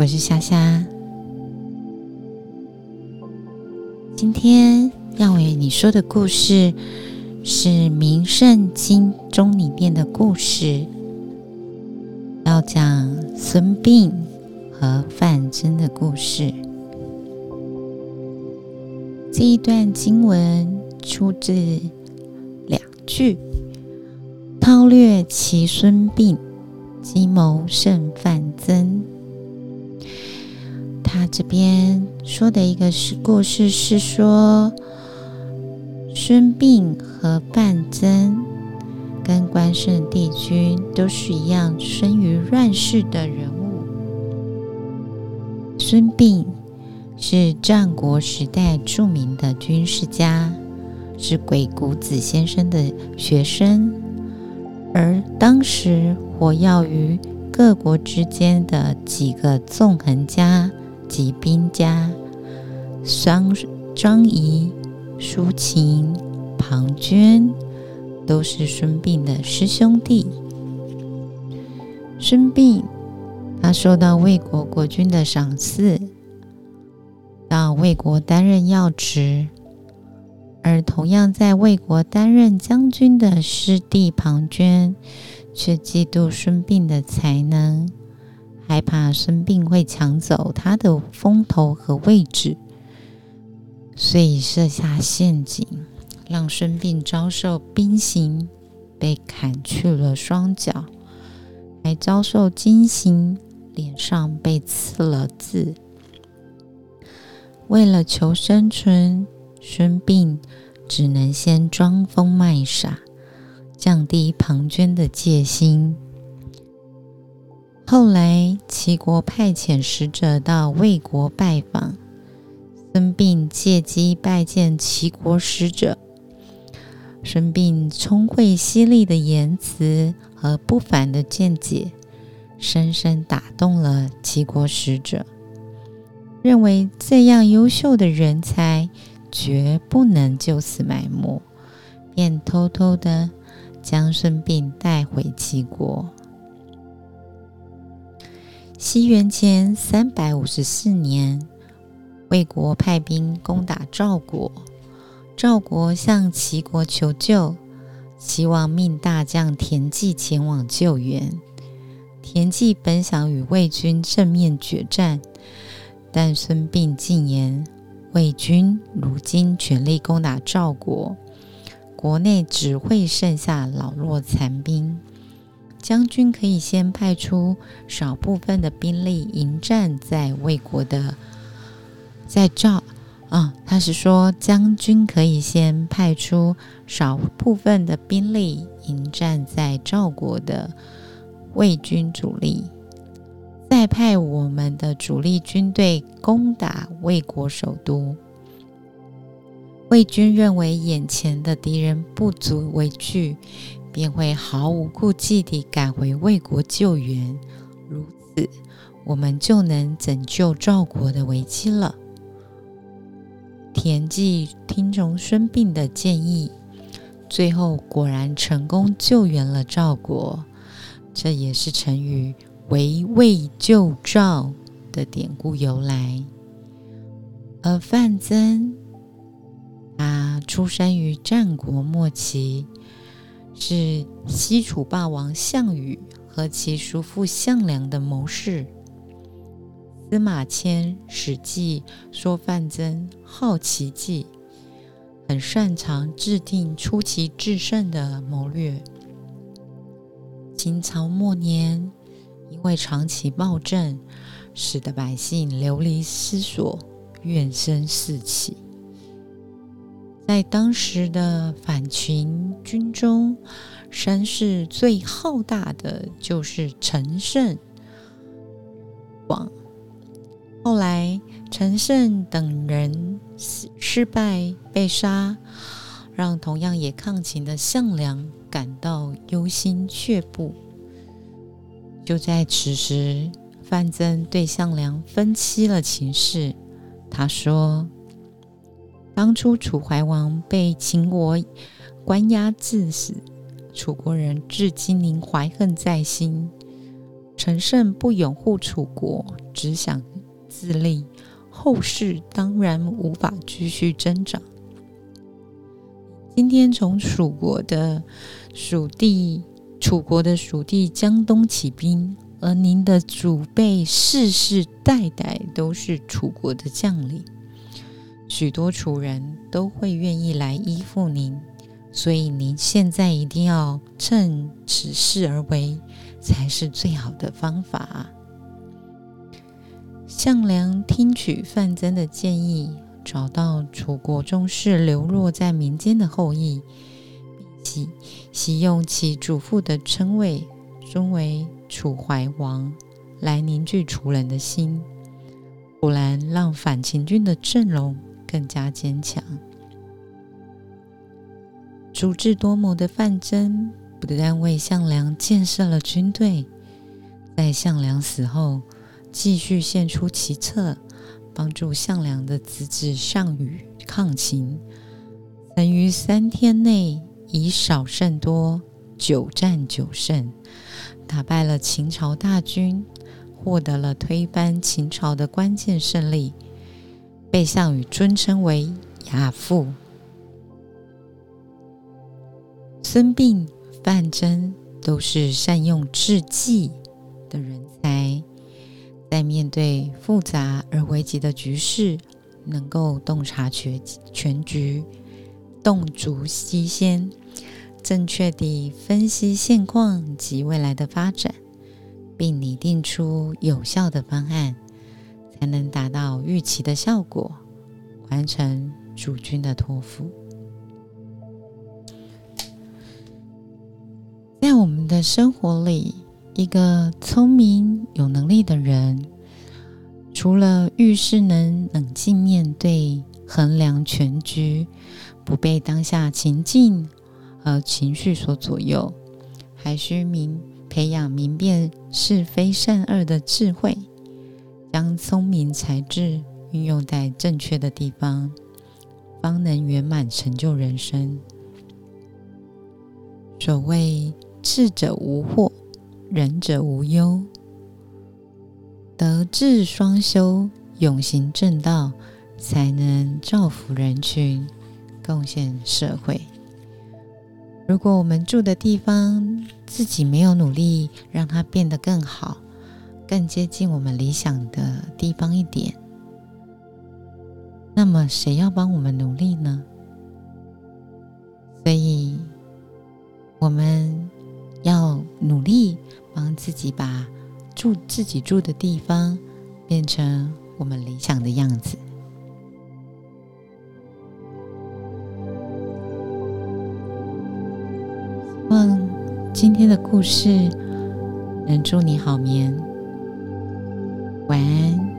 我是夏夏。今天要为你说的故事是《名圣经》中里面的故事，要讲孙膑和范增的故事。这一段经文出自两句：“韬略其孙膑，计谋胜范增。”这边说的一个是故事，是说孙膑和范增跟关圣帝君都是一样生于乱世的人物。孙膑是战国时代著名的军事家，是鬼谷子先生的学生，而当时活跃于各国之间的几个纵横家。及兵家张张仪、苏秦、庞涓都是孙膑的师兄弟。孙膑他受到魏国国君的赏赐，到魏国担任要职，而同样在魏国担任将军的师弟庞涓，却嫉妒孙膑的才能。害怕孙膑会抢走他的风头和位置，所以设下陷阱，让孙膑遭受兵刑，被砍去了双脚，还遭受惊刑，脸上被刺了字。为了求生存，孙膑只能先装疯卖傻，降低庞涓的戒心。后来，齐国派遣使者到魏国拜访，孙膑借机拜见齐国使者。孙膑聪慧犀利的言辞和不凡的见解，深深打动了齐国使者，认为这样优秀的人才绝不能就此埋没，便偷偷的将孙膑带回齐国。西元前三百五十四年，魏国派兵攻打赵国，赵国向齐国求救，齐王命大将田忌前往救援。田忌本想与魏军正面决战，但孙膑进言：魏军如今全力攻打赵国，国内只会剩下老弱残兵。将军可以先派出少部分的兵力迎战在魏国的，在赵啊，他是说将军可以先派出少部分的兵力迎战在赵国的魏军主力，再派我们的主力军队攻打魏国首都。魏军认为眼前的敌人不足为惧。便会毫无顾忌地赶回魏国救援，如此，我们就能拯救赵国的危机了。田忌听从孙膑的建议，最后果然成功救援了赵国，这也是成语“围魏救赵”的典故由来。而范增，他出生于战国末期。是西楚霸王项羽和其叔父项梁的谋士。司马迁《史记》说范增好奇计，很擅长制定出奇制胜的谋略。秦朝末年，因为长期暴政，使得百姓流离失所，怨声四起。在当时的反秦军中，声势最浩大的就是陈胜。王后来，陈胜等人失败被杀，让同样也抗秦的项梁感到忧心却步。就在此时，范增对项梁分析了情势，他说。当初楚怀王被秦国关押致死，楚国人至今仍怀恨在心。陈胜不拥护楚国，只想自立，后世当然无法继续增长。今天从蜀国的蜀地，楚国的蜀地江东起兵，而您的祖辈世世代代都是楚国的将领，许多楚人都会愿意来依附您，所以您现在一定要趁此事而为，才是最好的方法。项梁听取范增的建议。找到楚国宗室流落在民间的后裔，并喜用其祖父的称谓，尊为楚怀王，来凝聚楚人的心，果然让反秦军的阵容更加坚强。足智多谋的范增，不但为项梁建设了军队，在项梁死后，继续献出奇策。帮助项梁的子子项羽抗秦，曾于三天内以少胜多，久战久胜，打败了秦朝大军，获得了推翻秦朝的关键胜利，被项羽尊称为亚父。孙膑、范增都是善用智计的人才。在面对复杂而危急的局势，能够洞察全全局、洞烛西先，正确地分析现况及未来的发展，并拟定出有效的方案，才能达到预期的效果，完成主君的托付。在我们的生活里。一个聪明有能力的人，除了遇事能冷静面对、衡量全局，不被当下情境和情绪所左右，还需明培养明辨是非善恶的智慧，将聪明才智运用在正确的地方，方能圆满成就人生。所谓智者无惑。仁者无忧，德智双修，永行正道，才能造福人群，贡献社会。如果我们住的地方自己没有努力让它变得更好，更接近我们理想的地方一点，那么谁要帮我们努力呢？所以，我们要努力。帮自己把住自己住的地方变成我们理想的样子。希望今天的故事能祝你好眠，晚安。